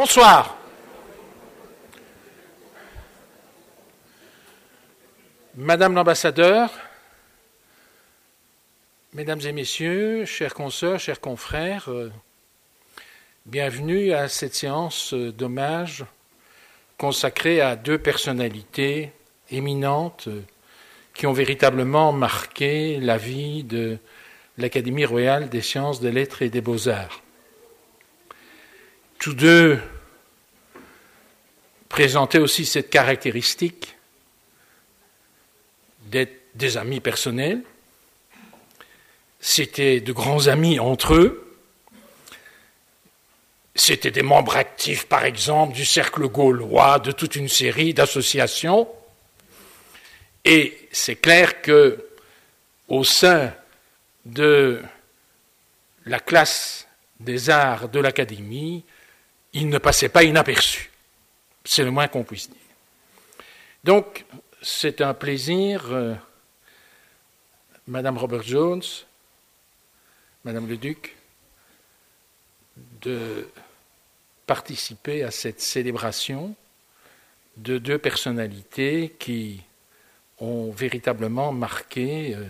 Bonsoir. Madame l'ambassadeur, Mesdames et Messieurs, chers consoeurs, chers confrères, euh, bienvenue à cette séance euh, d'hommage consacrée à deux personnalités éminentes euh, qui ont véritablement marqué la vie de l'Académie royale des sciences, des lettres et des beaux-arts. Tous deux présentaient aussi cette caractéristique d'être des amis personnels, c'était de grands amis entre eux. C'était des membres actifs, par exemple, du Cercle gaulois, de toute une série d'associations. Et c'est clair que, au sein de la classe des arts de l'Académie, il ne passait pas inaperçu. C'est le moins qu'on puisse dire. Donc, c'est un plaisir, euh, Madame Robert Jones, Madame le Duc, de participer à cette célébration de deux personnalités qui ont véritablement marqué euh,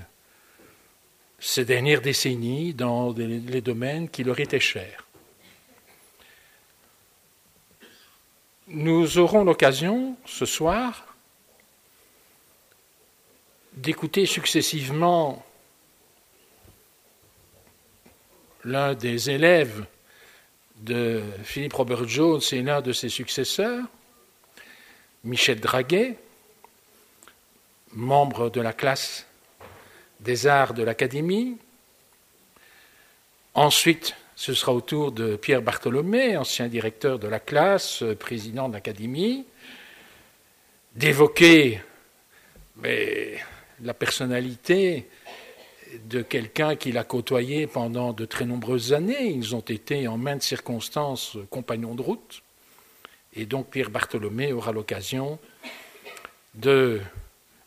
ces dernières décennies dans les domaines qui leur étaient chers. Nous aurons l'occasion ce soir d'écouter successivement l'un des élèves de Philippe Robert Jones et l'un de ses successeurs, Michel Draguet, membre de la classe des arts de l'Académie. Ensuite, ce sera au tour de Pierre Bartholomé, ancien directeur de la classe, président de l'Académie, d'évoquer la personnalité de quelqu'un qu'il a côtoyé pendant de très nombreuses années. Ils ont été en maintes circonstances compagnons de route. Et donc Pierre Bartholomé aura l'occasion de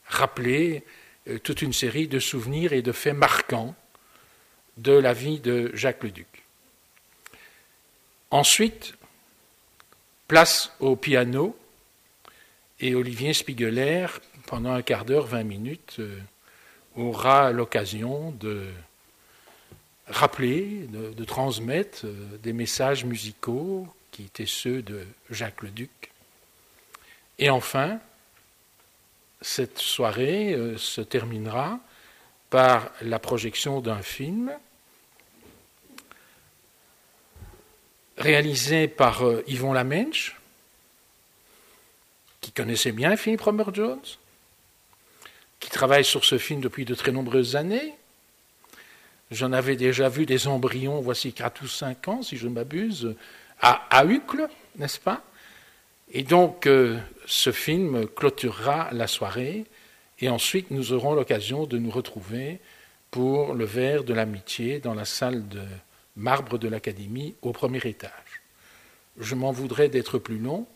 rappeler euh, toute une série de souvenirs et de faits marquants de la vie de Jacques le Duc. Ensuite, place au piano et Olivier Spiegeler, pendant un quart d'heure, vingt minutes, euh, aura l'occasion de rappeler, de, transmettre euh, des messages musicaux qui étaient ceux de Jacques le Duc. Et enfin, cette soirée euh, se terminera par la projection d'un film réalisé par euh, Yvon Lamenche, qui connaissait bien Philippe Robert Jones, qui travaille sur ce film depuis de très nombreuses années. J'en avais déjà vu des embryons, voici 4 ou 5 ans, si je ne m'abuse, à, à Uccle, n'est-ce pas? Et donc, euh, ce film clôturera la soirée, et ensuite nous aurons l'occasion de nous retrouver pour le verre de l'amitié dans la salle de marbre de l'Académie au premier étage. Je m'en voudrais d'être plus long,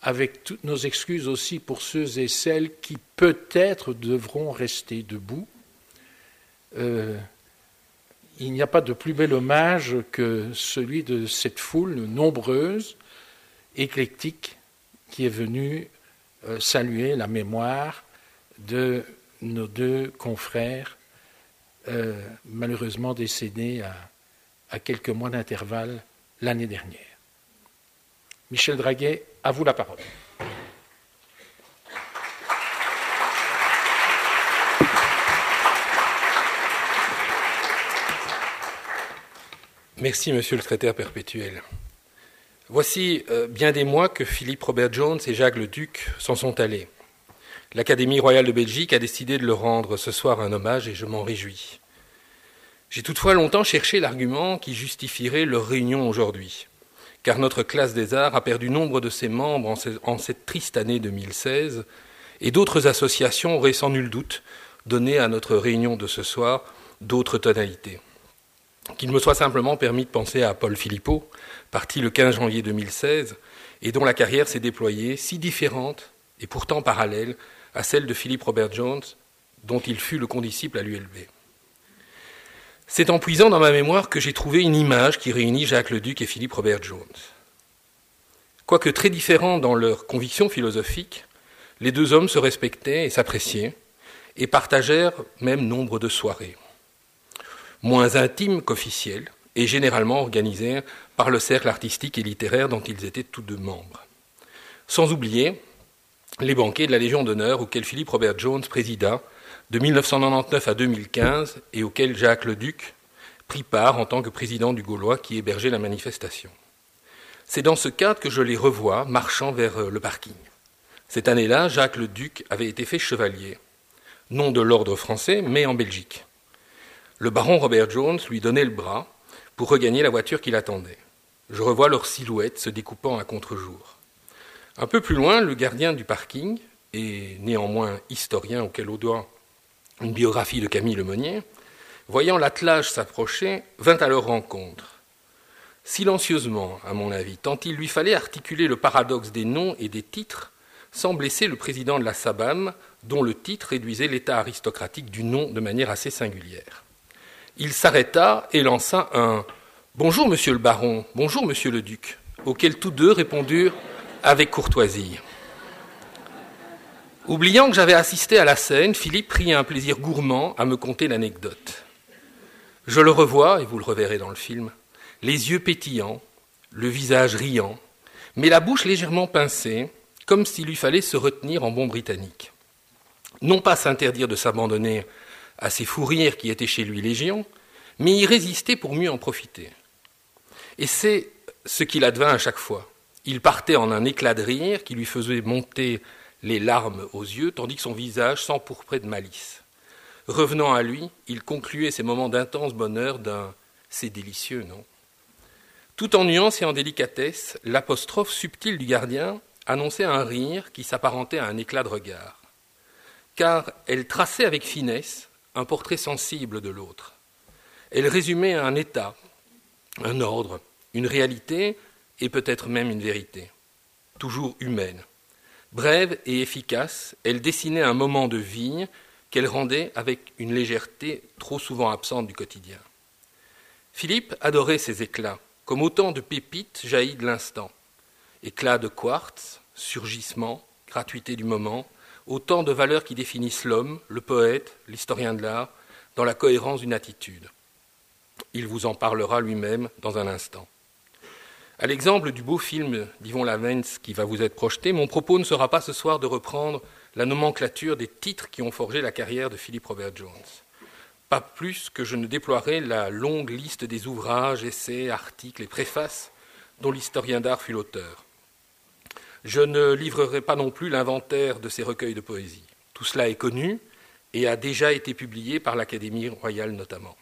avec toutes nos excuses aussi pour ceux et celles qui peut-être devront rester debout. Euh, il n'y a pas de plus bel hommage que celui de cette foule nombreuse, éclectique, qui est venue euh, saluer la mémoire de nos deux confrères, euh, malheureusement décédés à, à quelques mois d'intervalle l'année dernière. Michel Draguet à vous la parole. Merci, monsieur le secrétaire perpétuel. Voici euh, bien des mois que Philippe Robert Jones et Jacques le Duc s'en sont allés. L'Académie royale de Belgique a décidé de leur rendre ce soir un hommage et je m'en réjouis. J'ai toutefois longtemps cherché l'argument qui justifierait leur réunion aujourd'hui car notre classe des arts a perdu nombre de ses membres en, cette triste année 2016, et d'autres associations auraient sans nul doute donné à notre réunion de ce soir d'autres tonalités. Qu'il me soit simplement permis de penser à Paul Philippot, parti le 15 janvier 2016, et dont la carrière s'est déployée si différente et pourtant parallèle à celle de Philippe Robert Jones, dont il fut le condisciple à l'ULB. C'est en puisant dans ma mémoire que j'ai trouvé une image qui réunit Jacques Leduc et Philippe Robert Jones. Quoique très différents dans leurs convictions philosophiques, les deux hommes se respectaient et s'appréciaient, et partagèrent même nombre de soirées, moins intimes qu'officielles, et généralement organisées par le cercle artistique et littéraire dont ils étaient tous deux membres. Sans oublier les banquets de la Légion d'honneur auxquels Philippe Robert Jones présida de 1999 à 2015 et auxquels Jacques Leduc prit part en tant que président du Gaulois qui hébergeait la manifestation. C'est dans ce cadre que je les revois marchant vers euh, le parking. Cette année-là, Jacques le Duc avait été fait chevalier, non de l'ordre français, mais en Belgique. Le baron Robert Jones lui donnait le bras pour regagner la voiture qui l'attendait. Je revois leur silhouette se découpant à contre-jour. Un peu plus loin, le gardien du parking, et néanmoins historien auquel on doit une biographie de Camille Lemonnier, voyant l'attelage s'approcher, vint à leur rencontre. Silencieusement, à mon avis, tant il lui fallait articuler le paradoxe des noms et des titres, sans blesser le président de la SABAM, dont le titre réduisait l'état aristocratique du nom de manière assez singulière. Il s'arrêta et lança un Bonjour, monsieur le baron, bonjour, monsieur le duc, auquel tous deux répondurent avec courtoisie. Oubliant que j'avais assisté à la scène, Philippe prit un plaisir gourmand à me conter l'anecdote. Je le revois, et vous le reverrez dans le film, les yeux pétillants, le visage riant, mais la bouche légèrement pincée, comme s'il lui fallait se retenir en bon britannique. Non pas s'interdire de s'abandonner à ces fous rires qui étaient chez lui légion, mais y résister pour mieux en profiter. Et c'est ce qu'il advint à chaque fois. Il partait en un éclat de rire qui lui faisait monter les larmes aux yeux, tandis que son visage s'empourprait de malice. Revenant à lui, il concluait ces moments d'intense bonheur d'un C'est délicieux, non? Tout en nuance et en délicatesse, l'apostrophe subtile du gardien annonçait un rire qui s'apparentait à un éclat de regard. Car elle traçait avec finesse un portrait sensible de l'autre. Elle résumait un état, un ordre, une réalité et peut-être même une vérité, toujours humaine. Brève et efficace, elle dessinait un moment de vie qu'elle rendait avec une légèreté trop souvent absente du quotidien. Philippe adorait ces éclats, comme autant de pépites jaillies de l'instant. Éclats de quartz, surgissement, gratuité du moment, autant de valeurs qui définissent l'homme, le poète, l'historien de l'art, dans la cohérence d'une attitude. Il vous en parlera lui-même dans un instant. À l'exemple du beau film d'Yvon Lavens qui va vous être projeté, mon propos ne sera pas ce soir de reprendre la nomenclature des titres qui ont forgé la carrière de Philippe Robert Jones. Pas plus que je ne déploierai la longue liste des ouvrages, essais, articles et préfaces dont l'historien d'art fut l'auteur. Je ne livrerai pas non plus l'inventaire de ces recueils de poésie. Tout cela est connu et a déjà été publié par l'Académie royale notamment.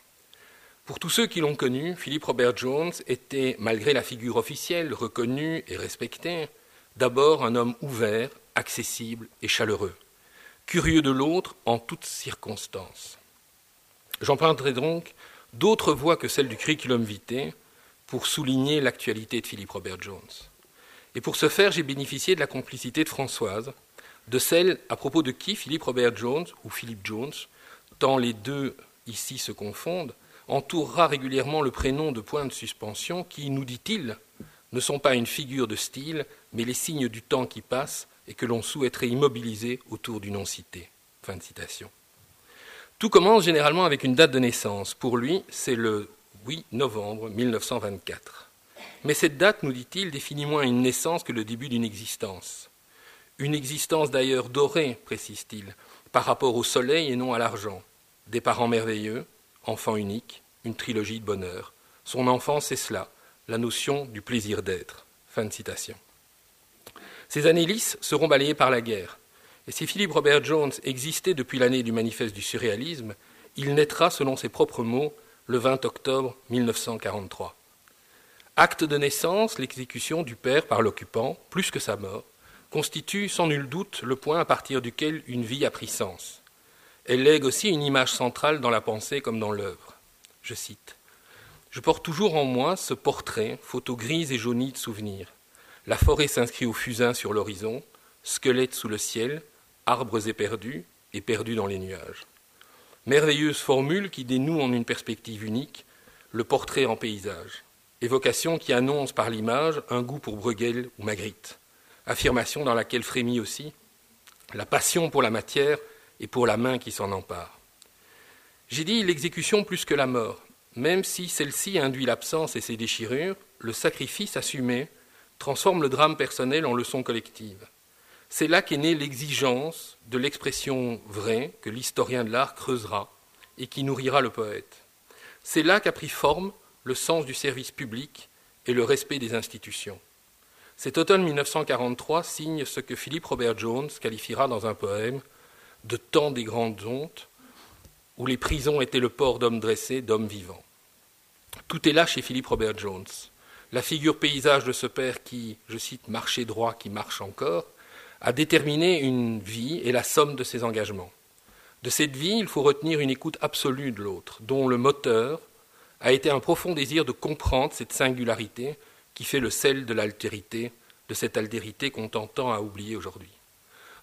Pour tous ceux qui l'ont connu, Philippe Robert Jones était, malgré la figure officielle, reconnue et respectée, d'abord un homme ouvert, accessible et chaleureux, curieux de l'autre en toutes circonstances. J'emprunterai donc d'autres voix que celles du curriculum vitae pour souligner l'actualité de Philippe Robert Jones. Et pour ce faire, j'ai bénéficié de la complicité de Françoise, de celle à propos de qui Philippe Robert Jones, ou Philippe Jones, tant les deux ici se confondent, entourera régulièrement le prénom de points de suspension qui, nous dit-il, ne sont pas une figure de style, mais les signes du temps qui passe et que l'on souhaiterait immobiliser autour du nom cité. Fin de citation. Tout commence généralement avec une date de naissance. Pour lui, c'est le 8 novembre 1924. Mais cette date, nous dit-il, définit moins une naissance que le début d'une existence. Une existence d'ailleurs dorée, précise-t-il, par rapport au soleil et non à l'argent. Des parents merveilleux, enfant unique, une trilogie de bonheur. Son enfance, c'est cela, la notion du plaisir d'être. Fin de citation. Ces années lisses seront balayées par la guerre. Et si Philippe Robert Jones existait depuis l'année du manifeste du surréalisme, il naîtra, selon ses propres mots, le 20 octobre 1943. Acte de naissance, l'exécution du père par l'occupant, plus que sa mort, constitue sans nul doute le point à partir duquel une vie a pris sens. Elle lègue aussi une image centrale dans la pensée comme dans l'œuvre. Je cite Je porte toujours en moi ce portrait, photo grise et jaunie de souvenirs. La forêt s'inscrit au fusain sur l'horizon, squelette sous le ciel, arbres éperdus et perdus dans les nuages. Merveilleuse formule qui dénoue en une perspective unique le portrait en paysage. évocation qui annonce par l'image un goût pour Bruegel ou Magritte, affirmation dans laquelle frémit aussi la passion pour la matière et pour la main qui s'en empare. J'ai dit l'exécution plus que la mort, même si celle-ci induit l'absence et ses déchirures, le sacrifice assumé transforme le drame personnel en leçon collective. C'est là qu'est née l'exigence de l'expression vraie que l'historien de l'art creusera et qui nourrira le poète. C'est là qu'a pris forme le sens du service public et le respect des institutions. Cet automne 1943 signe ce que Philippe Robert Jones qualifiera dans un poème de temps des grandes hontes, où les prisons étaient le port d'hommes dressés, d'hommes vivants. Tout est là chez Philippe Robert Jones. La figure paysage de ce père qui, je cite, marchait droit, qui marche encore, a déterminé une vie et la somme de ses engagements. De cette vie, il faut retenir une écoute absolue de l'autre, dont le moteur a été un profond désir de comprendre cette singularité qui fait le sel de l'altérité, de cette altérité qu'on tend à oublier aujourd'hui.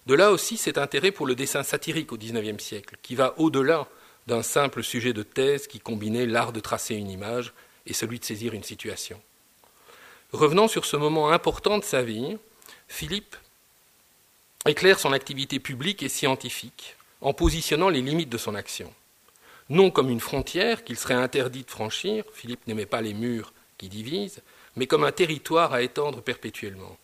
De là aussi cet intérêt pour le dessin satirique au XIXe siècle, qui va au-delà d'un simple sujet de thèse qui combinait l'art de tracer une image et celui de saisir une situation. Revenant sur ce moment important de sa vie, Philippe éclaire son activité publique et scientifique en positionnant les limites de son action. Non comme une frontière qu'il serait interdit de franchir, Philippe n'aimait pas les murs qui divisent, mais comme un territoire à étendre perpétuellement.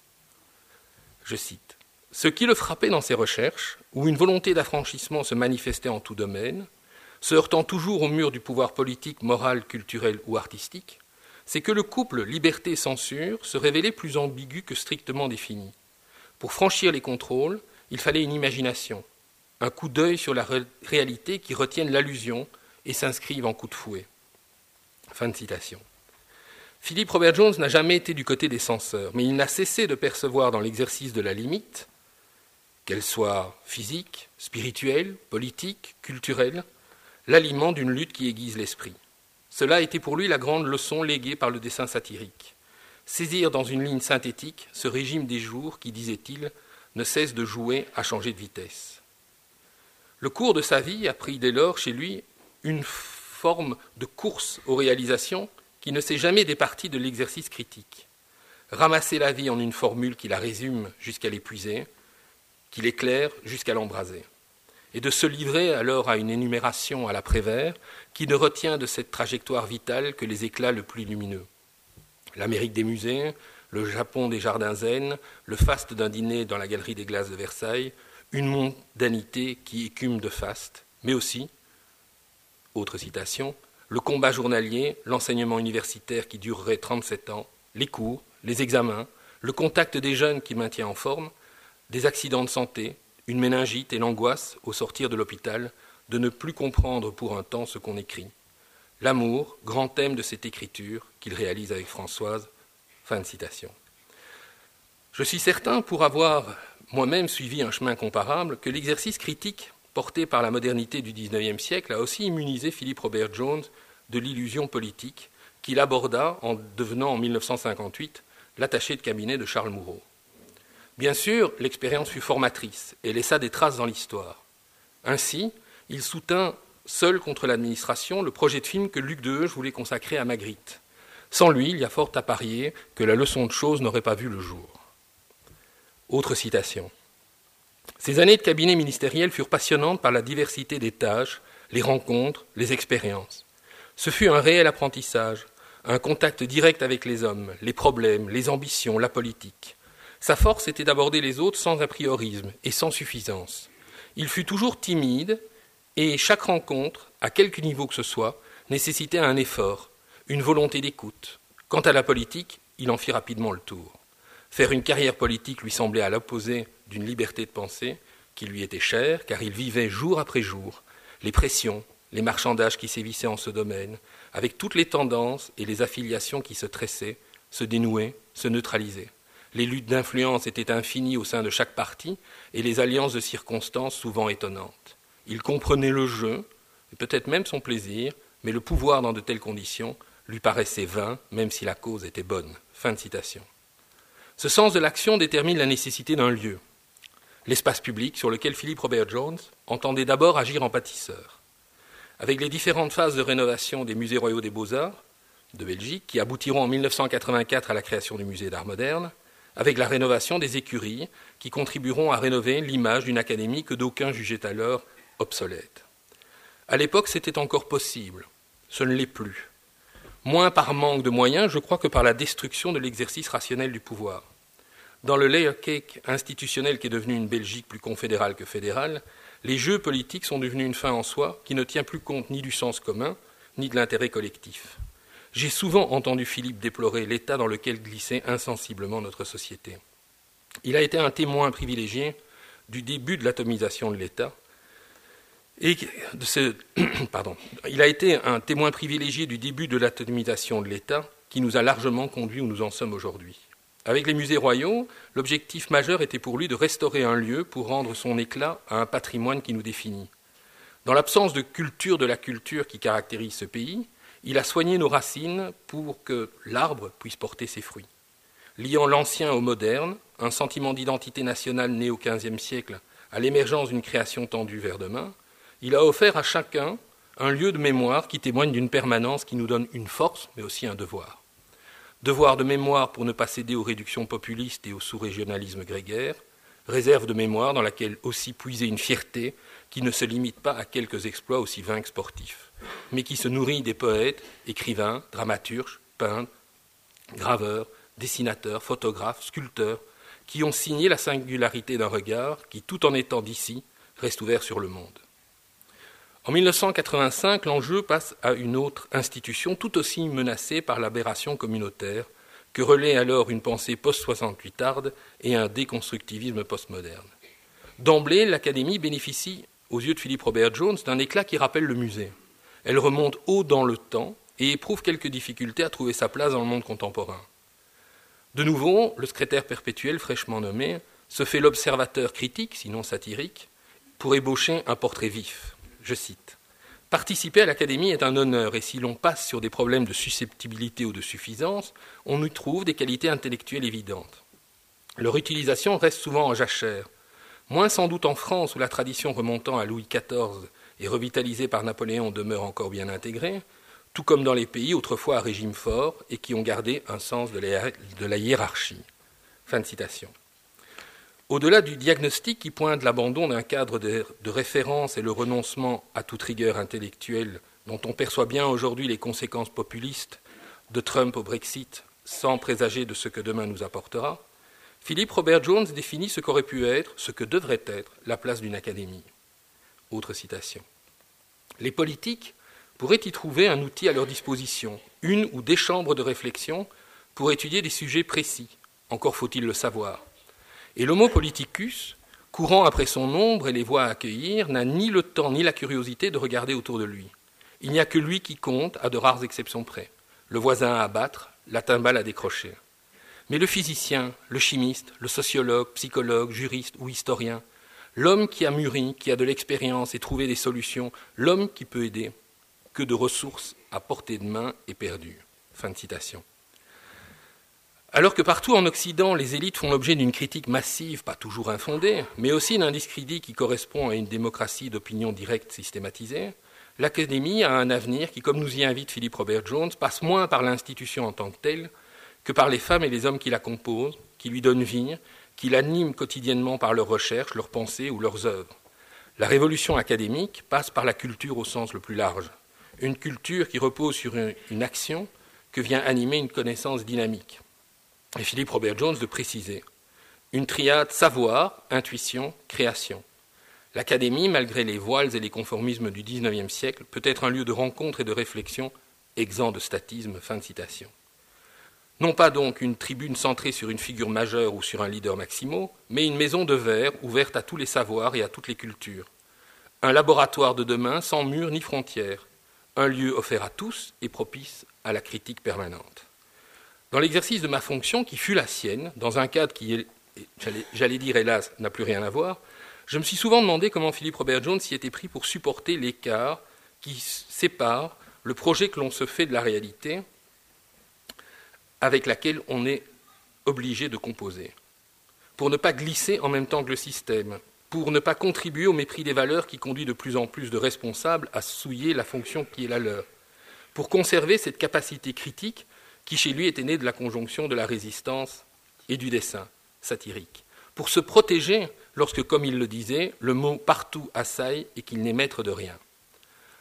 Je cite Ce qui le frappait dans ses recherches, où une volonté d'affranchissement se manifestait en tout domaine, se heurtant toujours au mur du pouvoir politique, moral, culturel ou artistique, c'est que le couple liberté-censure se révélait plus ambigu que strictement défini. Pour franchir les contrôles, il fallait une imagination, un coup d'œil sur la réalité qui retienne l'allusion et s'inscrive en coup de fouet. Fin de citation. Philippe Robert Jones n'a jamais été du côté des censeurs, mais il n'a cessé de percevoir dans l'exercice de la limite, qu'elle soit physique, spirituelle, politique, culturelle, l'aliment d'une lutte qui aiguise l'esprit. Cela a été pour lui la grande leçon léguée par le dessin satirique. Saisir dans une ligne synthétique ce régime des jours qui, disait-il, ne cesse de jouer à changer de vitesse. Le cours de sa vie a pris dès lors chez lui une forme de course aux réalisations qui ne s'est jamais départie de l'exercice critique. Ramasser la vie en une formule qui la résume jusqu'à l'épuiser, qui l'éclaire jusqu'à l'embraser et de se livrer alors à une énumération à l'après-vert qui ne retient de cette trajectoire vitale que les éclats le plus lumineux. L'Amérique des musées, le Japon des jardins zen, le faste d'un dîner dans la galerie des glaces de Versailles, une mondanité qui écume de faste, mais aussi, autre citation, le combat journalier, l'enseignement universitaire qui durerait 37 ans, les cours, les examens, le contact des jeunes qui maintient en forme, des accidents de santé, une méningite et l'angoisse, au sortir de l'hôpital, de ne plus comprendre pour un temps ce qu'on écrit. L'amour, grand thème de cette écriture qu'il réalise avec Françoise. Fin de citation. Je suis certain, pour avoir moi-même suivi un chemin comparable, que l'exercice critique porté par la modernité du XIXe siècle a aussi immunisé Philippe Robert Jones de l'illusion politique qu'il aborda en devenant en 1958 l'attaché de cabinet de Charles Moureau. Bien sûr, l'expérience fut formatrice et laissa des traces dans l'histoire. Ainsi, il soutint seul contre l'administration le projet de film que Luc Deheuge voulait consacrer à Magritte. Sans lui, il y a fort à parier que la leçon de choses n'aurait pas vu le jour. Autre citation. Ces années de cabinet ministériel furent passionnantes par la diversité des tâches, les rencontres, les expériences. Ce fut un réel apprentissage, un contact direct avec les hommes, les problèmes, les ambitions, la politique. Sa force était d'aborder les autres sans a priorisme et sans suffisance. Il fut toujours timide et chaque rencontre, à quelque niveau que ce soit, nécessitait un effort, une volonté d'écoute. Quant à la politique, il en fit rapidement le tour. Faire une carrière politique lui semblait à l'opposé d'une liberté de pensée qui lui était chère, car il vivait jour après jour les pressions, les marchandages qui sévissaient en ce domaine, avec toutes les tendances et les affiliations qui se tressaient, se dénouaient, se neutralisaient. Les luttes d'influence étaient infinies au sein de chaque parti et les alliances de circonstances souvent étonnantes. Il comprenait le jeu, et peut-être même son plaisir, mais le pouvoir dans de telles conditions lui paraissait vain, même si la cause était bonne. Fin de citation. Ce sens de l'action détermine la nécessité d'un lieu, l'espace public sur lequel Philippe Robert Jones entendait d'abord agir en pâtisseur. Avec les différentes phases de rénovation des musées royaux des beaux-arts, de Belgique, qui aboutiront en 1984 à la création du musée d'art moderne, avec la rénovation des écuries, qui contribueront à rénover l'image d'une académie que d'aucuns jugeaient alors obsolète. À l'époque, c'était encore possible. Ce ne l'est plus. Moins par manque de moyens, je crois, que par la destruction de l'exercice rationnel du pouvoir. Dans le layer cake institutionnel qui est devenu une Belgique plus confédérale que fédérale, les jeux politiques sont devenus une fin en soi qui ne tient plus compte ni du sens commun, ni de l'intérêt collectif. J'ai souvent entendu Philippe déplorer l'état dans lequel glissait insensiblement notre société. Il a été un témoin privilégié du début de l'atomisation de l'État. Et de ce, pardon, il a été un témoin privilégié du début de l'atomisation de l'État qui nous a largement conduits où nous en sommes aujourd'hui. Avec les musées royaux, l'objectif majeur était pour lui de restaurer un lieu pour rendre son éclat à un patrimoine qui nous définit. Dans l'absence de culture de la culture qui caractérise ce pays, il a soigné nos racines pour que l'arbre puisse porter ses fruits. Liant l'ancien au moderne, un sentiment d'identité nationale né au XVe siècle à l'émergence d'une création tendue vers demain, il a offert à chacun un lieu de mémoire qui témoigne d'une permanence qui nous donne une force, mais aussi un devoir. Devoir de mémoire pour ne pas céder aux réductions populistes et au sous-régionalisme grégaire, réserve de mémoire dans laquelle aussi puiser une fierté qui ne se limite pas à quelques exploits aussi vains que sportifs, mais qui se nourrit des poètes, écrivains, dramaturges, peintres, graveurs, dessinateurs, photographes, sculpteurs, qui ont signé la singularité d'un regard qui, tout en étant d'ici, reste ouvert sur le monde. En 1985, l'enjeu passe à une autre institution tout aussi menacée par l'aberration communautaire que relaie alors une pensée post-68 tarde et un déconstructivisme postmoderne. D'emblée, l'Académie bénéficie, aux yeux de Philippe Robert Jones, d'un éclat qui rappelle le musée. Elle remonte haut dans le temps et éprouve quelques difficultés à trouver sa place dans le monde contemporain. De nouveau, le secrétaire perpétuel fraîchement nommé se fait l'observateur critique, sinon satirique, pour ébaucher un portrait vif. Je cite Participer à l'Académie est un honneur, et si l'on passe sur des problèmes de susceptibilité ou de suffisance, on y trouve des qualités intellectuelles évidentes. Leur utilisation reste souvent en jachère, moins sans doute en France où la tradition remontant à Louis XIV et revitalisée par Napoléon demeure encore bien intégrée, tout comme dans les pays autrefois à régime fort et qui ont gardé un sens de la, hiérarchie. Fin de citation. Au-delà du diagnostic qui pointe l'abandon d'un cadre de, référence et le renoncement à toute rigueur intellectuelle dont on perçoit bien aujourd'hui les conséquences populistes de Trump au Brexit sans présager de ce que demain nous apportera, Philippe Robert Jones définit ce qu'aurait pu être, ce que devrait être, la place d'une académie. Autre citation. Les politiques pourraient y trouver un outil à leur disposition, une ou des chambres de réflexion pour étudier des sujets précis, encore faut-il le savoir, et l'homo politicus, courant après son ombre et les voix à accueillir, n'a ni le temps ni la curiosité de regarder autour de lui. Il n'y a que lui qui compte, à de rares exceptions près. Le voisin à abattre, la timbale à décrocher. Mais le physicien, le chimiste, le sociologue, psychologue, juriste ou historien, l'homme qui a mûri, qui a de l'expérience et trouvé des solutions, l'homme qui peut aider, que de ressources à portée de main est perdu. Fin de citation. Alors que partout en Occident, les élites font l'objet d'une critique massive, pas toujours infondée, mais aussi d'un discrédit qui correspond à une démocratie d'opinion directe systématisée, l'Académie a un avenir qui, comme nous y invite Philippe Robert Jones, passe moins par l'institution en tant que telle que par les femmes et les hommes qui la composent, qui lui donnent vie, qui l'animent quotidiennement par leurs recherches, leurs pensées ou leurs œuvres. La révolution académique passe par la culture au sens le plus large, une culture qui repose sur une action que vient animer une connaissance dynamique et Philippe Robert Jones de préciser une triade savoir, intuition, création. L'Académie, malgré les voiles et les conformismes du XIXe siècle, peut être un lieu de rencontre et de réflexion exempt de statisme. Fin de citation. Non pas donc une tribune centrée sur une figure majeure ou sur un leader maximo, mais une maison de verre ouverte à tous les savoirs et à toutes les cultures. Un laboratoire de demain sans murs ni frontières. Un lieu offert à tous et propice à la critique permanente. Dans l'exercice de ma fonction, qui fut la sienne, dans un cadre qui, j'allais dire hélas, n'a plus rien à voir, je me suis souvent demandé comment Philippe Robert Jones s'y était pris pour supporter l'écart qui sépare le projet que l'on se fait de la réalité avec laquelle on est obligé de composer, pour ne pas glisser en même temps que le système, pour ne pas contribuer au mépris des valeurs qui conduit de plus en plus de responsables à souiller la fonction qui est la leur, pour conserver cette capacité critique qui chez lui était née de la conjonction de la résistance et du dessin satirique, pour se protéger lorsque, comme il le disait, le mot partout assaille et qu'il n'est maître de rien.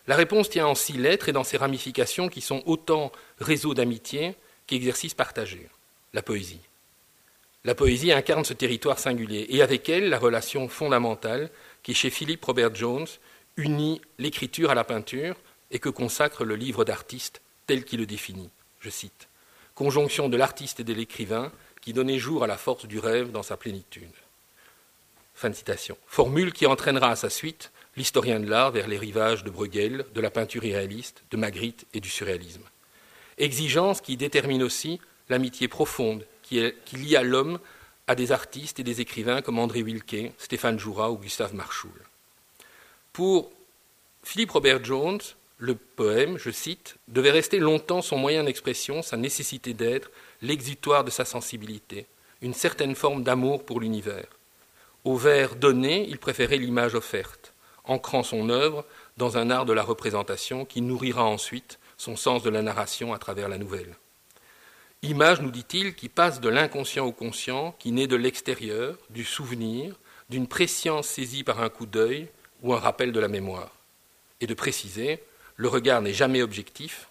La réponse tient en six lettres et dans ses ramifications qui sont autant réseau d'amitié qu'exercice partagé, la poésie. La poésie incarne ce territoire singulier et avec elle la relation fondamentale qui, chez Philippe Robert Jones, unit l'écriture à la peinture et que consacre le livre d'artiste tel qu'il le définit. Je cite Conjonction de l'artiste et de l'écrivain qui donnait jour à la force du rêve dans sa plénitude. Fin de citation. Formule qui entraînera à sa suite l'historien de l'art vers les rivages de Bruegel, de la peinture irréaliste, de Magritte et du surréalisme. Exigence qui détermine aussi l'amitié profonde qui, lie à l'homme à des artistes et des écrivains comme André Wilke, Stéphane Joura ou Gustave Marchoul. Pour Philippe Robert Jones, le poème, je cite, devait rester longtemps son moyen d'expression, sa nécessité d'être, l'exutoire de sa sensibilité, une certaine forme d'amour pour l'univers. Au vers donné, il préférait l'image offerte, ancrant son œuvre dans un art de la représentation qui nourrira ensuite son sens de la narration à travers la nouvelle. Image, nous dit-il, qui passe de l'inconscient au conscient, qui naît de l'extérieur, du souvenir, d'une préscience saisie par un coup d'œil ou un rappel de la mémoire. Et de préciser, le regard n'est jamais objectif,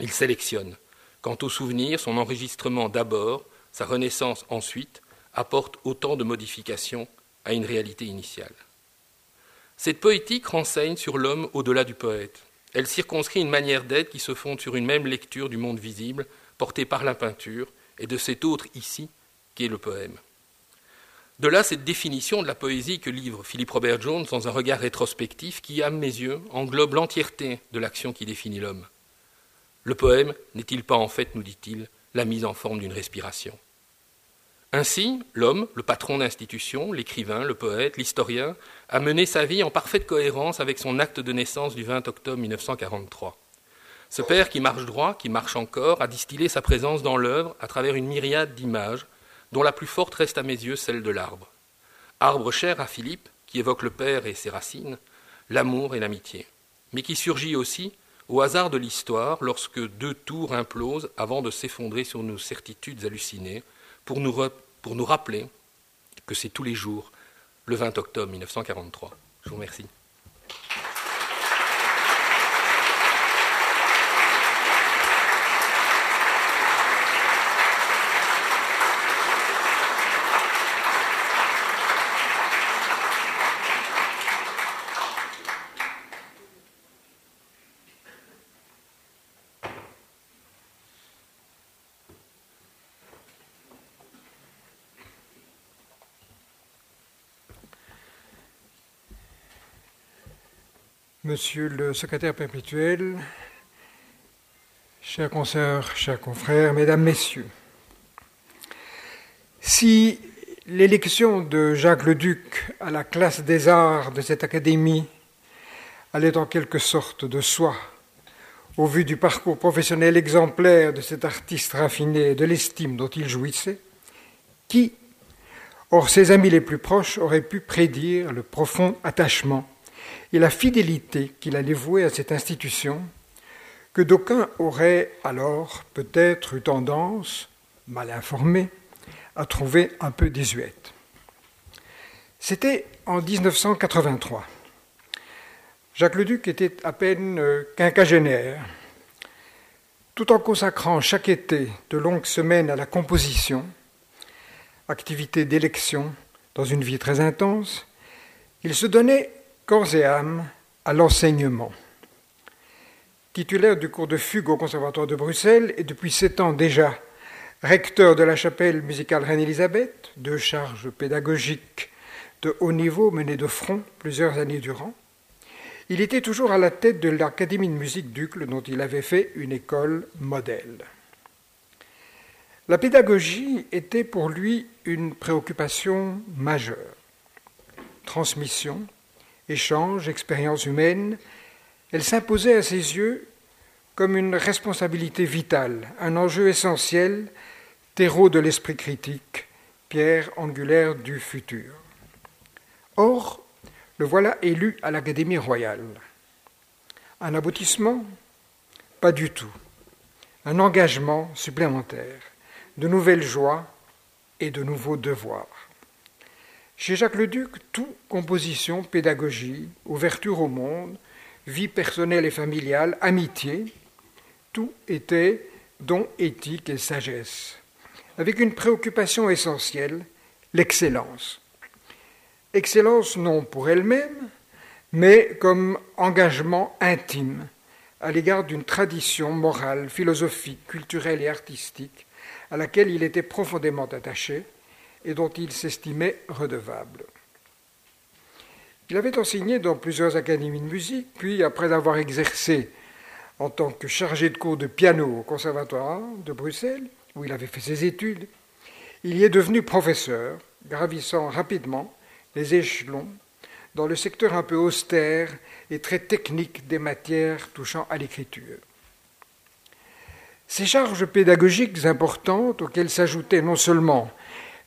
il sélectionne. Quant au souvenir, son enregistrement d'abord, sa renaissance ensuite, apporte autant de modifications à une réalité initiale. Cette poétique renseigne sur l'homme au-delà du poète. Elle circonscrit une manière d'être qui se fonde sur une même lecture du monde visible porté par la peinture, et de cet autre ici, qui est le poème. De là cette définition de la poésie que livre Philippe Robert Jones dans un regard rétrospectif qui, à mes yeux, englobe l'entièreté de l'action qui définit l'homme. Le poème n'est-il pas en fait, nous dit-il, la mise en forme d'une respiration? Ainsi, l'homme, le patron d'institution, l'écrivain, le poète, l'historien, a mené sa vie en parfaite cohérence avec son acte de naissance du 20 octobre 1943. Ce père qui marche droit, qui marche encore, a distillé sa présence dans l'œuvre à travers une myriade d'images, dont la plus forte reste à mes yeux celle de l'arbre. Arbre cher à Philippe, qui évoque le père et ses racines, l'amour et l'amitié, mais qui surgit aussi au hasard de l'histoire lorsque deux tours implosent avant de s'effondrer sur nos certitudes hallucinées, pour nous, pour nous rappeler que c'est tous les jours, le 20 octobre 1943. Je vous remercie. Monsieur le secrétaire perpétuel, chers consoeurs, chers confrères, mesdames, messieurs, si l'élection de Jacques Leduc à la classe des arts de cette académie allait en quelque sorte de soi, au vu du parcours professionnel exemplaire de cet artiste raffiné et de l'estime dont il jouissait, qui, hors ses amis les plus proches, aurait pu prédire le profond attachement et la fidélité qu'il allait vouer à cette institution, que d'aucuns auraient alors peut-être eu tendance, mal informés, à trouver un peu désuète. C'était en 1983. Jacques Leduc était à peine quinquagénaire. Tout en consacrant chaque été de longues semaines à la composition, activité d'élection dans une vie très intense, il se donnait corps et âme à l'enseignement. Titulaire du cours de fugue au Conservatoire de Bruxelles et depuis sept ans déjà recteur de la chapelle musicale Reine-Élisabeth, deux charges pédagogiques de haut niveau menées de front plusieurs années durant, il était toujours à la tête de l'Académie de musique d'Ucle dont il avait fait une école modèle. La pédagogie était pour lui une préoccupation majeure. Transmission, échange, expérience humaine, elle s'imposait à ses yeux comme une responsabilité vitale, un enjeu essentiel, terreau de l'esprit critique, pierre angulaire du futur. Or, le voilà élu à l'Académie royale. Un aboutissement? Pas du tout. Un engagement supplémentaire, de nouvelles joies et de nouveaux devoirs. Chez Jacques Leduc, tout composition, pédagogie, ouverture au monde, vie personnelle et familiale, amitié, tout était don éthique et sagesse, avec une préoccupation essentielle, l'excellence. Excellence non pour elle-même, mais comme engagement intime à l'égard d'une tradition morale, philosophique, culturelle et artistique à laquelle il était profondément attaché et dont il s'estimait redevable. Il avait enseigné dans plusieurs académies de musique, puis, après avoir exercé en tant que chargé de cours de piano au Conservatoire de Bruxelles, où il avait fait ses études, il y est devenu professeur, gravissant rapidement les échelons dans le secteur un peu austère et très technique des matières touchant à l'écriture. Ces charges pédagogiques importantes, auxquelles s'ajoutait non seulement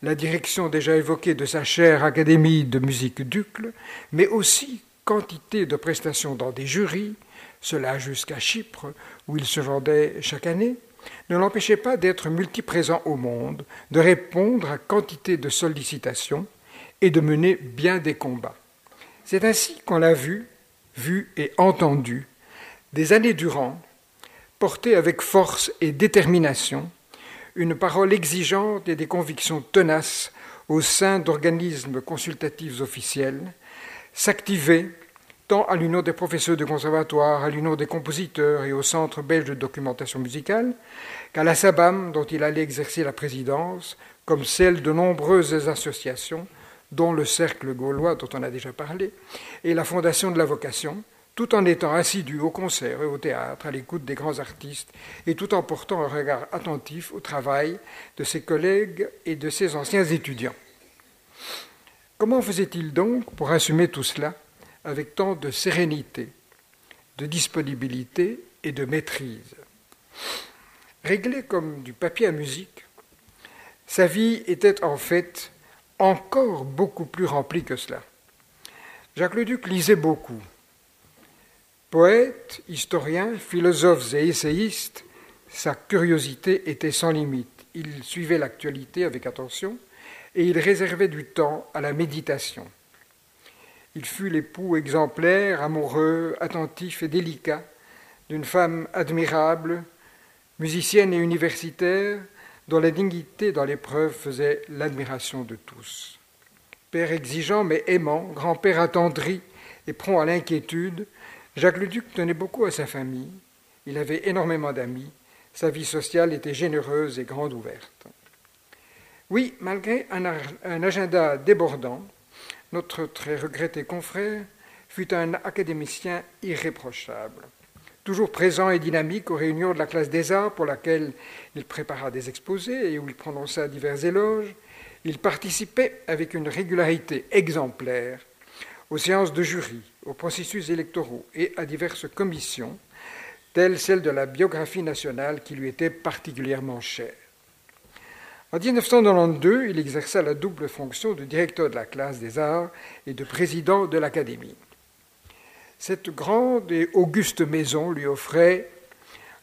la direction déjà évoquée de sa chère Académie de musique d'Ucle, mais aussi quantité de prestations dans des jurys, cela jusqu'à Chypre, où il se vendait chaque année, ne l'empêchait pas d'être multiprésent au monde, de répondre à quantité de sollicitations et de mener bien des combats. C'est ainsi qu'on l'a vu, vu et entendu, des années durant, porter avec force et détermination une parole exigeante et des convictions tenaces au sein d'organismes consultatifs officiels, s'activer tant à l'Union des professeurs de conservatoire, à l'Union des compositeurs et au Centre belge de documentation musicale, qu'à la SABAM, dont il allait exercer la présidence, comme celle de nombreuses associations, dont le Cercle gaulois, dont on a déjà parlé, et la Fondation de la vocation, tout en étant assidu au concert et au théâtre, à l'écoute des grands artistes, et tout en portant un regard attentif au travail de ses collègues et de ses anciens étudiants. Comment faisait-il donc pour assumer tout cela avec tant de sérénité, de disponibilité et de maîtrise? Réglé comme du papier à musique, sa vie était en fait encore beaucoup plus remplie que cela. Jacques Leduc lisait beaucoup, Poète, historien, philosophe et essayiste, sa curiosité était sans limite. Il suivait l'actualité avec attention et il réservait du temps à la méditation. Il fut l'époux exemplaire, amoureux, attentif et délicat d'une femme admirable, musicienne et universitaire, dont la dignité dans l'épreuve faisait l'admiration de tous. Père exigeant mais aimant, grand-père attendri et prompt à l'inquiétude, Jacques Leduc tenait beaucoup à sa famille, il avait énormément d'amis, sa vie sociale était généreuse et grande ouverte. Oui, malgré un, agenda débordant, notre très regretté confrère fut un académicien irréprochable, toujours présent et dynamique aux réunions de la classe des arts pour laquelle il prépara des exposés et où il prononça divers éloges. Il participait avec une régularité exemplaire aux séances de jury, aux processus électoraux et à diverses commissions, telles celle de la biographie nationale qui lui était particulièrement chère. En 1992, il exerça la double fonction de directeur de la classe des arts et de président de l'Académie. Cette grande et auguste maison lui offrait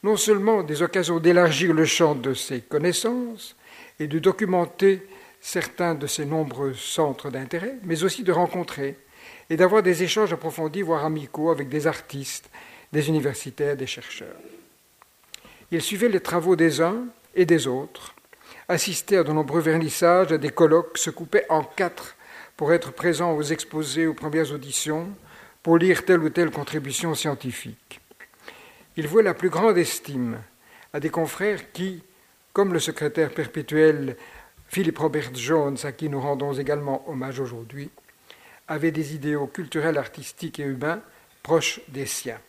non seulement des occasions d'élargir le champ de ses connaissances et de documenter certains de ses nombreux centres d'intérêt, mais aussi de rencontrer et d'avoir des échanges approfondis, voire amicaux, avec des artistes, des universitaires, des chercheurs. Il suivait les travaux des uns et des autres, assistait à de nombreux vernissages, à des colloques, se coupait en quatre pour être présent aux exposés, aux premières auditions, pour lire telle ou telle contribution scientifique. Il vouait la plus grande estime à des confrères qui, comme le secrétaire perpétuel Philippe Robert Jones, à qui nous rendons également hommage aujourd'hui, avait des idéaux culturels, artistiques et humains proches des siens.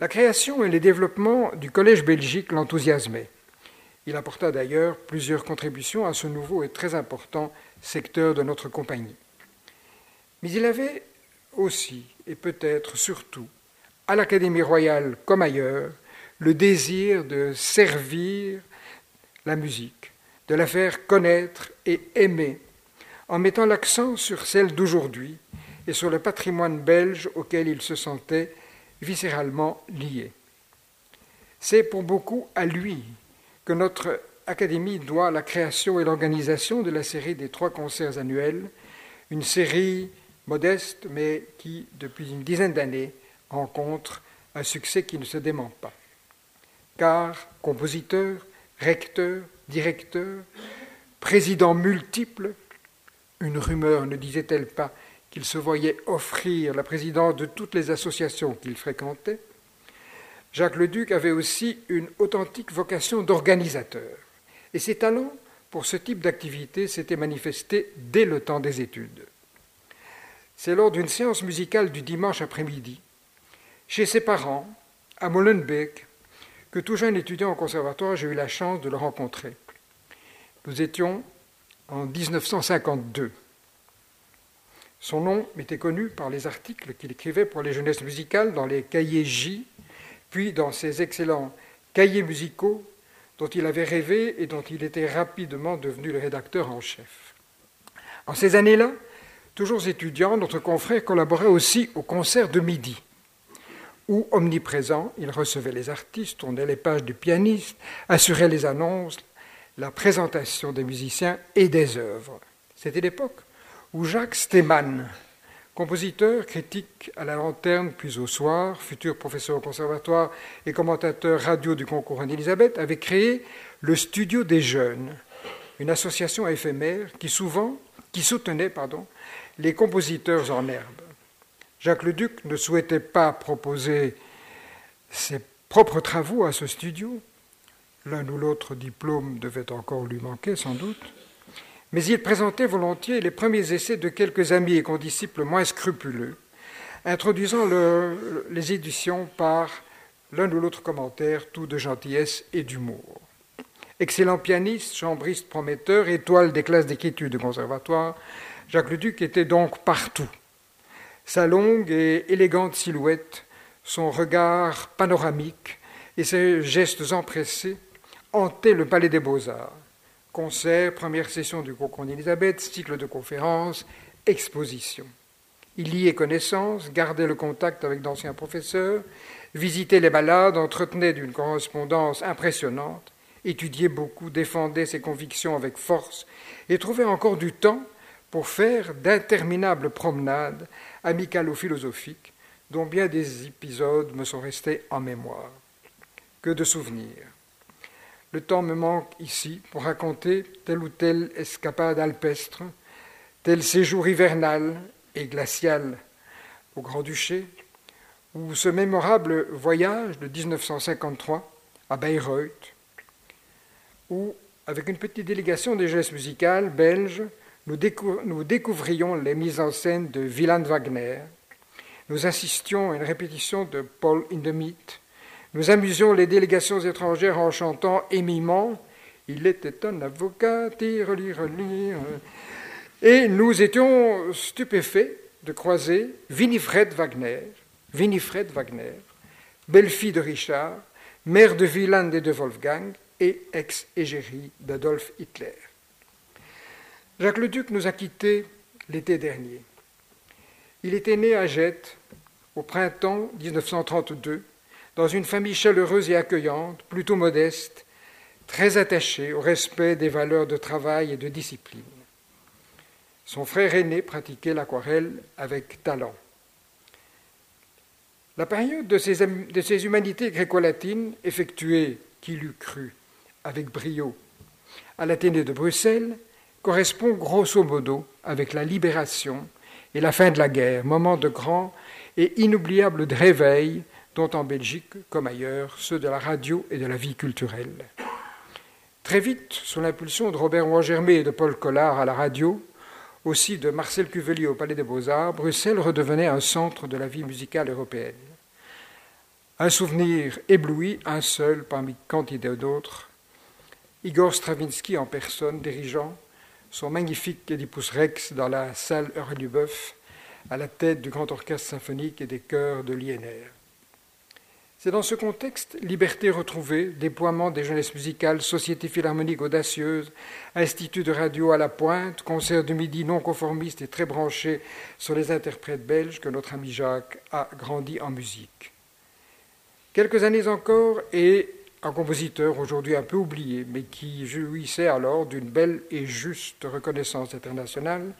La création et le développement du Collège belgique l'enthousiasmaient. Il apporta d'ailleurs plusieurs contributions à ce nouveau et très important secteur de notre compagnie. Mais il avait aussi, et peut-être surtout, à l'Académie royale comme ailleurs, le désir de servir la musique, de la faire connaître et aimer en mettant l'accent sur celle d'aujourd'hui et sur le patrimoine belge auquel il se sentait viscéralement liés. C'est pour beaucoup à lui que notre Académie doit la création et l'organisation de la série des trois concerts annuels, une série modeste mais qui, depuis une dizaine d'années, rencontre un succès qui ne se dément pas. Car compositeur, recteur, directeur, président multiple, une rumeur ne disait-elle pas qu'il se voyait offrir la présidence de toutes les associations qu'il fréquentait, Jacques Leduc avait aussi une authentique vocation d'organisateur. Et ses talents pour ce type d'activité s'étaient manifestés dès le temps des études. C'est lors d'une séance musicale du dimanche après-midi, chez ses parents, à Molenbeek, que tout jeune étudiant au conservatoire, j'ai eu la chance de le rencontrer. Nous étions en 1952. Son nom m'était connu par les articles qu'il écrivait pour les jeunesses musicales dans les cahiers J, puis dans ses excellents cahiers musicaux dont il avait rêvé et dont il était rapidement devenu le rédacteur en chef. En ces années-là, toujours étudiant, notre confrère collaborait aussi au concert de midi, où, omniprésent, il recevait les artistes, tournait les pages du pianiste, assurait les annonces, la présentation des musiciens et des œuvres. C'était l'époque où Jacques Stemann, Compositeur, critique à la lanterne puis au soir, futur professeur au conservatoire et commentateur radio du concours Anne-Elisabeth, avait créé le Studio des Jeunes, une association éphémère qui souvent, qui soutenait les compositeurs en herbe. Jacques Leduc ne souhaitait pas proposer ses propres travaux à ce studio. L'un ou l'autre diplôme devait encore lui manquer sans doute mais il présentait volontiers les premiers essais de quelques amis et condisciples moins scrupuleux, introduisant les éditions par l'un ou l'autre commentaire, tout de gentillesse et d'humour. Excellent pianiste, chambriste prometteur, étoile des classes d'écriture du conservatoire, Jacques Leduc était donc partout. Sa longue et élégante silhouette, son regard panoramique et ses gestes empressés hantaient le palais des beaux-arts concerts, première session du concours d'Élisabeth, cycle de conférences, expositions. Il liait connaissance, gardait le contact avec d'anciens professeurs, visitait les balades, entretenait d'une correspondance impressionnante, étudiait beaucoup, défendait ses convictions avec force et trouvait encore du temps pour faire d'interminables promenades amicales ou philosophiques, dont bien des épisodes me sont restés en mémoire. Que de souvenirs. Le temps me manque ici pour raconter telle ou telle escapade alpestre, tel séjour hivernal et glacial au Grand-Duché, ou ce mémorable voyage de 1953 à Bayreuth, où, avec une petite délégation des gestes musicales belges, nous, découvrions les mises en scène de Wieland Wagner, nous assistions à une répétition de Paul in the Meat, nous amusions les délégations étrangères en chantant émimment Il était un avocat, tire, lire, lire. Et nous étions stupéfaits de croiser Winifred Wagner, Winifred Wagner, belle-fille de Richard, mère de Wieland et de Wolfgang, et ex-égérie d'Adolf Hitler. Jacques Leduc nous a quittés l'été dernier. Il était né à Jette au printemps 1932 dans une famille chaleureuse et accueillante, plutôt modeste, très attachée au respect des valeurs de travail et de discipline. Son frère aîné pratiquait l'aquarelle avec talent. La période de ces, humanités gréco-latines, effectuée, qui l'eût cru, avec brio, à l'Athénée de Bruxelles, correspond grosso modo avec la libération et la fin de la guerre, moment de grand et inoubliable réveil dont en Belgique, comme ailleurs, ceux de la radio et de la vie culturelle. Très vite, sous l'impulsion de Robert Wangermé et de Paul Collard à la radio, aussi de Marcel Cuvelier au Palais des Beaux-Arts, Bruxelles redevenait un centre de la vie musicale européenne. Un souvenir ébloui, un seul parmi quantité d'autres, Igor Stravinsky en personne dirigeant son magnifique Oedipus Rex dans la salle Heure du Bœuf, à la tête du grand orchestre symphonique et des chœurs de l'INR. C'est dans ce contexte, liberté retrouvée, déploiement des jeunesses musicales, société philharmonique audacieuse, institut de radio à la pointe, concert de midi non conformiste et très branché sur les interprètes belges, que notre ami Jacques a grandi en musique. Quelques années encore et un compositeur aujourd'hui un peu oublié, mais qui jouissait alors d'une belle et juste reconnaissance internationale,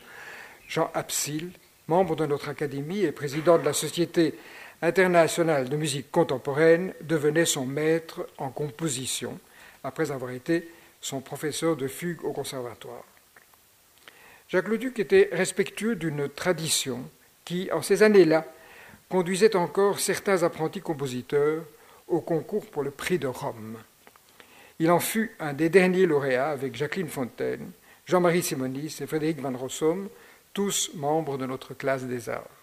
Jean Absil, membre de notre académie et président de la Société internationale de musique contemporaine, devenait son maître en composition, après avoir été son professeur de fugue au conservatoire. Jacques Leduc était respectueux d'une tradition qui, en ces années-là, conduisait encore certains apprentis compositeurs au concours pour le prix de Rome. Il en fut un des derniers lauréats avec Jacqueline Fontaine, Jean-Marie Simonis et Frédéric Van Rossum, tous membres de notre classe des arts.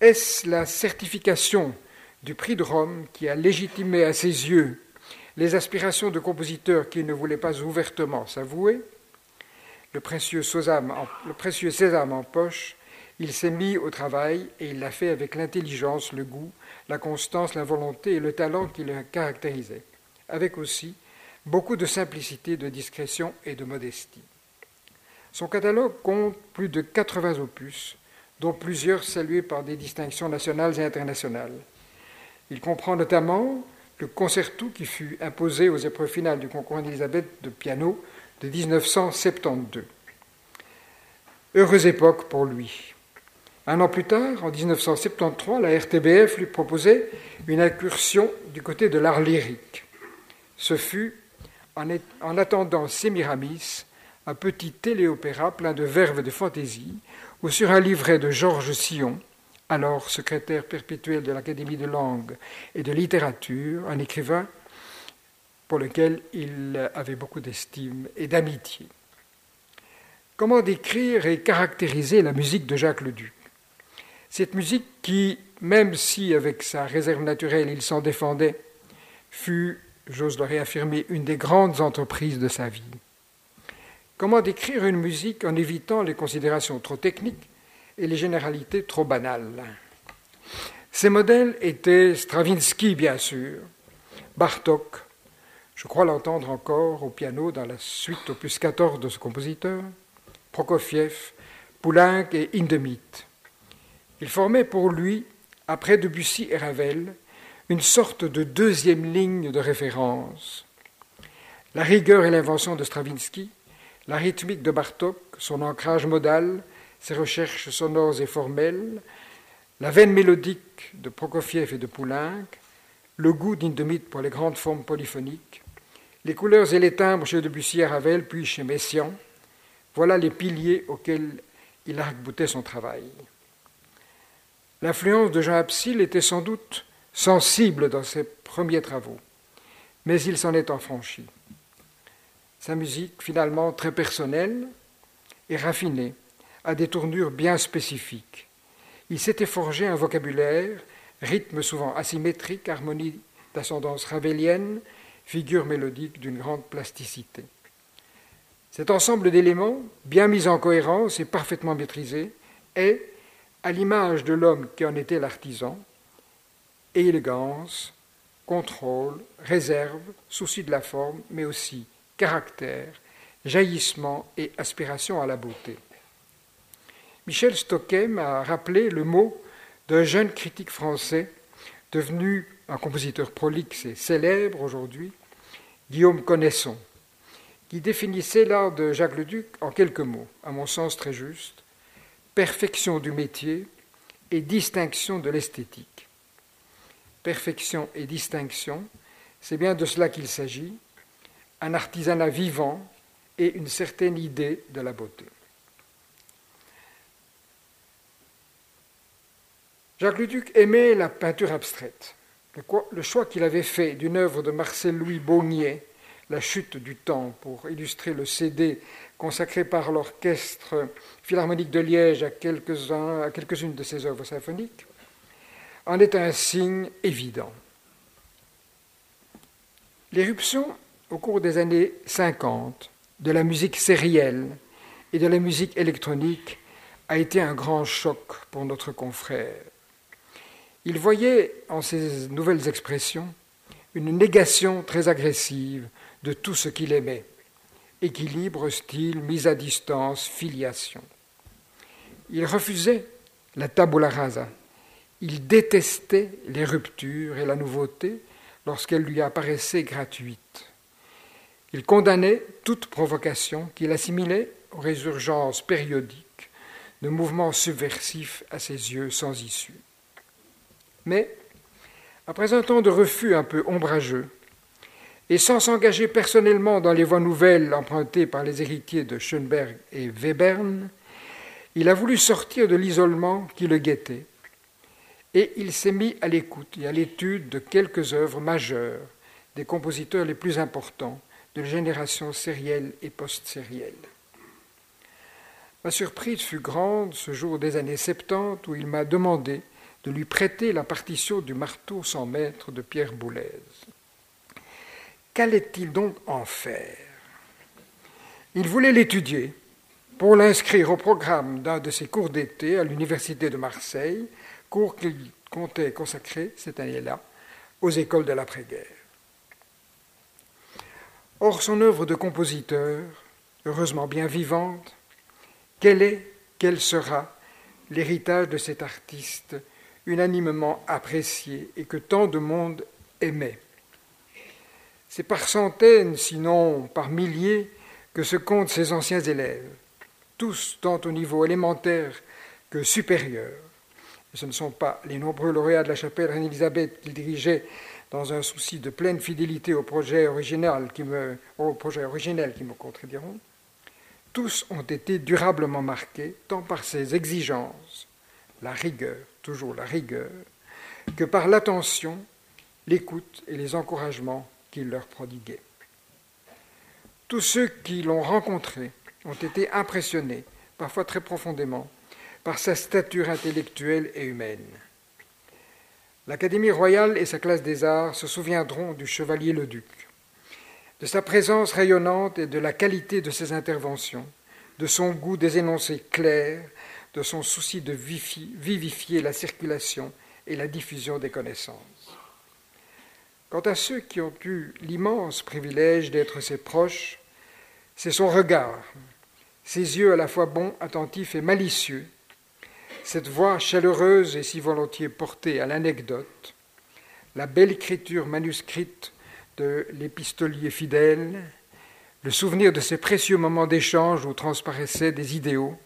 Est-ce la certification du prix de Rome qui a légitimé à ses yeux les aspirations de compositeurs qu'il ne voulait pas ouvertement s'avouer? Le précieux, sésame en poche, il s'est mis au travail et il l'a fait avec l'intelligence, le goût, la constance, la volonté et le talent qui le caractérisaient, avec aussi beaucoup de simplicité, de discrétion et de modestie. Son catalogue compte plus de 80 opus, dont plusieurs salués par des distinctions nationales et internationales. Il comprend notamment le concerto qui fut imposé aux épreuves finales du concours Elisabeth de piano de 1972. Heureuse époque pour lui. Un an plus tard, en 1973, la RTBF lui proposait une incursion du côté de l'art lyrique. Ce fut, en, attendant Sémiramis, un petit téléopéra plein de verve et de fantaisie, où sur un livret de Georges Sillon, alors secrétaire perpétuel de l'Académie de langue et de littérature, un écrivain pour lequel il avait beaucoup d'estime et d'amitié. Comment décrire et caractériser la musique de Jacques Leduc cette musique qui, même si avec sa réserve naturelle il s'en défendait, fut, j'ose le réaffirmer, une des grandes entreprises de sa vie. Comment décrire une musique en évitant les considérations trop techniques et les généralités trop banales? Ces modèles étaient Stravinsky, bien sûr, Bartok, je crois l'entendre encore au piano dans la suite opus 14 de ce compositeur, Prokofiev, Poulenc et Hindemith. Il formait pour lui, après Debussy et Ravel, une sorte de deuxième ligne de référence. La rigueur et l'invention de Stravinsky, la rythmique de Bartok, son ancrage modal, ses recherches sonores et formelles, la veine mélodique de Prokofiev et de Poulenc, le goût d'Indemite pour les grandes formes polyphoniques, les couleurs et les timbres chez Debussy et Ravel, puis chez Messiaen, voilà les piliers auxquels il arc-boutait son travail. L'influence de Jean Absil était sans doute sensible dans ses premiers travaux, mais il s'en est enfranchi. Sa musique, finalement très personnelle et raffinée, a des tournures bien spécifiques. Il s'était forgé un vocabulaire, rythme souvent asymétrique, harmonie d'ascendance ravelienne, figure mélodique d'une grande plasticité. Cet ensemble d'éléments, bien mis en cohérence et parfaitement maîtrisé, est, à l'image de l'homme qui en était l'artisan, élégance, contrôle, réserve, souci de la forme, mais aussi caractère, jaillissement et aspiration à la beauté. Michel Stocquet a rappelé le mot d'un jeune critique français devenu un compositeur prolixe et célèbre aujourd'hui, Guillaume Connaisson, qui définissait l'art de Jacques Leduc en quelques mots, à mon sens très juste, perfection du métier et distinction de l'esthétique. Perfection et distinction, c'est bien de cela qu'il s'agit, un artisanat vivant et une certaine idée de la beauté. Jacques Leduc aimait la peinture abstraite. Le choix qu'il avait fait d'une œuvre de Marcel-Louis Baugnier, La chute du temps, pour illustrer le CD consacré par l'orchestre philharmonique de Liège à, quelques-unes de ses œuvres symphoniques, en est un signe évident. L'éruption, au cours des années 50, de la musique sérielle et de la musique électronique a été un grand choc pour notre confrère. Il voyait en ces nouvelles expressions une négation très agressive de tout ce qu'il aimait, équilibre, style, mise à distance, filiation. Il refusait la tabula rasa. Il détestait les ruptures et la nouveauté lorsqu'elles lui apparaissaient gratuites. Il condamnait toute provocation qu'il assimilait aux résurgences périodiques de mouvements subversifs à ses yeux sans issue. Mais, après un temps de refus un peu ombrageux, et sans s'engager personnellement dans les voies nouvelles empruntées par les héritiers de Schoenberg et Webern, il a voulu sortir de l'isolement qui le guettait, et il s'est mis à l'écoute et à l'étude de quelques œuvres majeures des compositeurs les plus importants de la génération sérielle et post-sérielle. Ma surprise fut grande ce jour des années 70 où il m'a demandé de lui prêter la partition du marteau sans maître de Pierre Boulez. Qu'allait-il donc en faire? Il voulait l'étudier pour l'inscrire au programme d'un de ses cours d'été à l'Université de Marseille, cours qu'il comptait consacrer cette année-là aux écoles de l'après-guerre. Or, son œuvre de compositeur, heureusement bien vivante, quel est, quel sera l'héritage de cet artiste unanimement apprécié et que tant de monde aimait? C'est par centaines, sinon par milliers, que se comptent ses anciens élèves, tous tant au niveau élémentaire que supérieur. Ce ne sont pas les nombreux lauréats de la chapelle Reine-Élisabeth qu'il dirigeait dans un souci de pleine fidélité au projet original qui me, au originel qui me contrediront. Tous ont été durablement marqués tant par ses exigences, la rigueur, toujours la rigueur, que par l'attention, l'écoute et les encouragements qu'il leur prodiguait. Tous ceux qui l'ont rencontré ont été impressionnés, parfois très profondément, par sa stature intellectuelle et humaine. L'Académie royale et sa classe des arts se souviendront du chevalier le duc, de sa présence rayonnante et de la qualité de ses interventions, de son goût des énoncés clairs, de son souci de vivifier la circulation et la diffusion des connaissances. Quant à ceux qui ont eu l'immense privilège d'être ses proches, c'est son regard, ses yeux à la fois bons, attentifs et malicieux, cette voix chaleureuse et si volontiers portée à l'anecdote, la belle écriture manuscrite de l'épistolier fidèle, le souvenir de ces précieux moments d'échange où transparaissaient des idéaux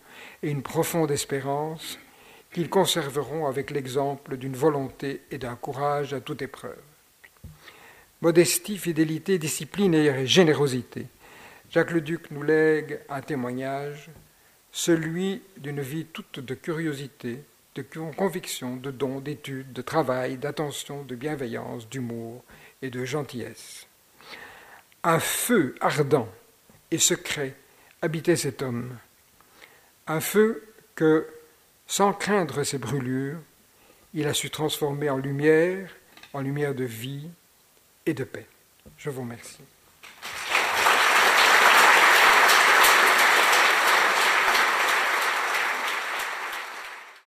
et une profonde espérance qu'ils conserveront avec l'exemple d'une volonté et d'un courage à toute épreuve modestie, fidélité, discipline et générosité. Jacques le Duc nous lègue un témoignage, celui d'une vie toute de curiosité, de conviction, de dons, d'études, de travail, d'attention, de bienveillance, d'humour et de gentillesse. Un feu ardent et secret habitait cet homme, un feu que, sans craindre ses brûlures, il a su transformer en lumière, en lumière de vie, et de paix. Je vous remercie.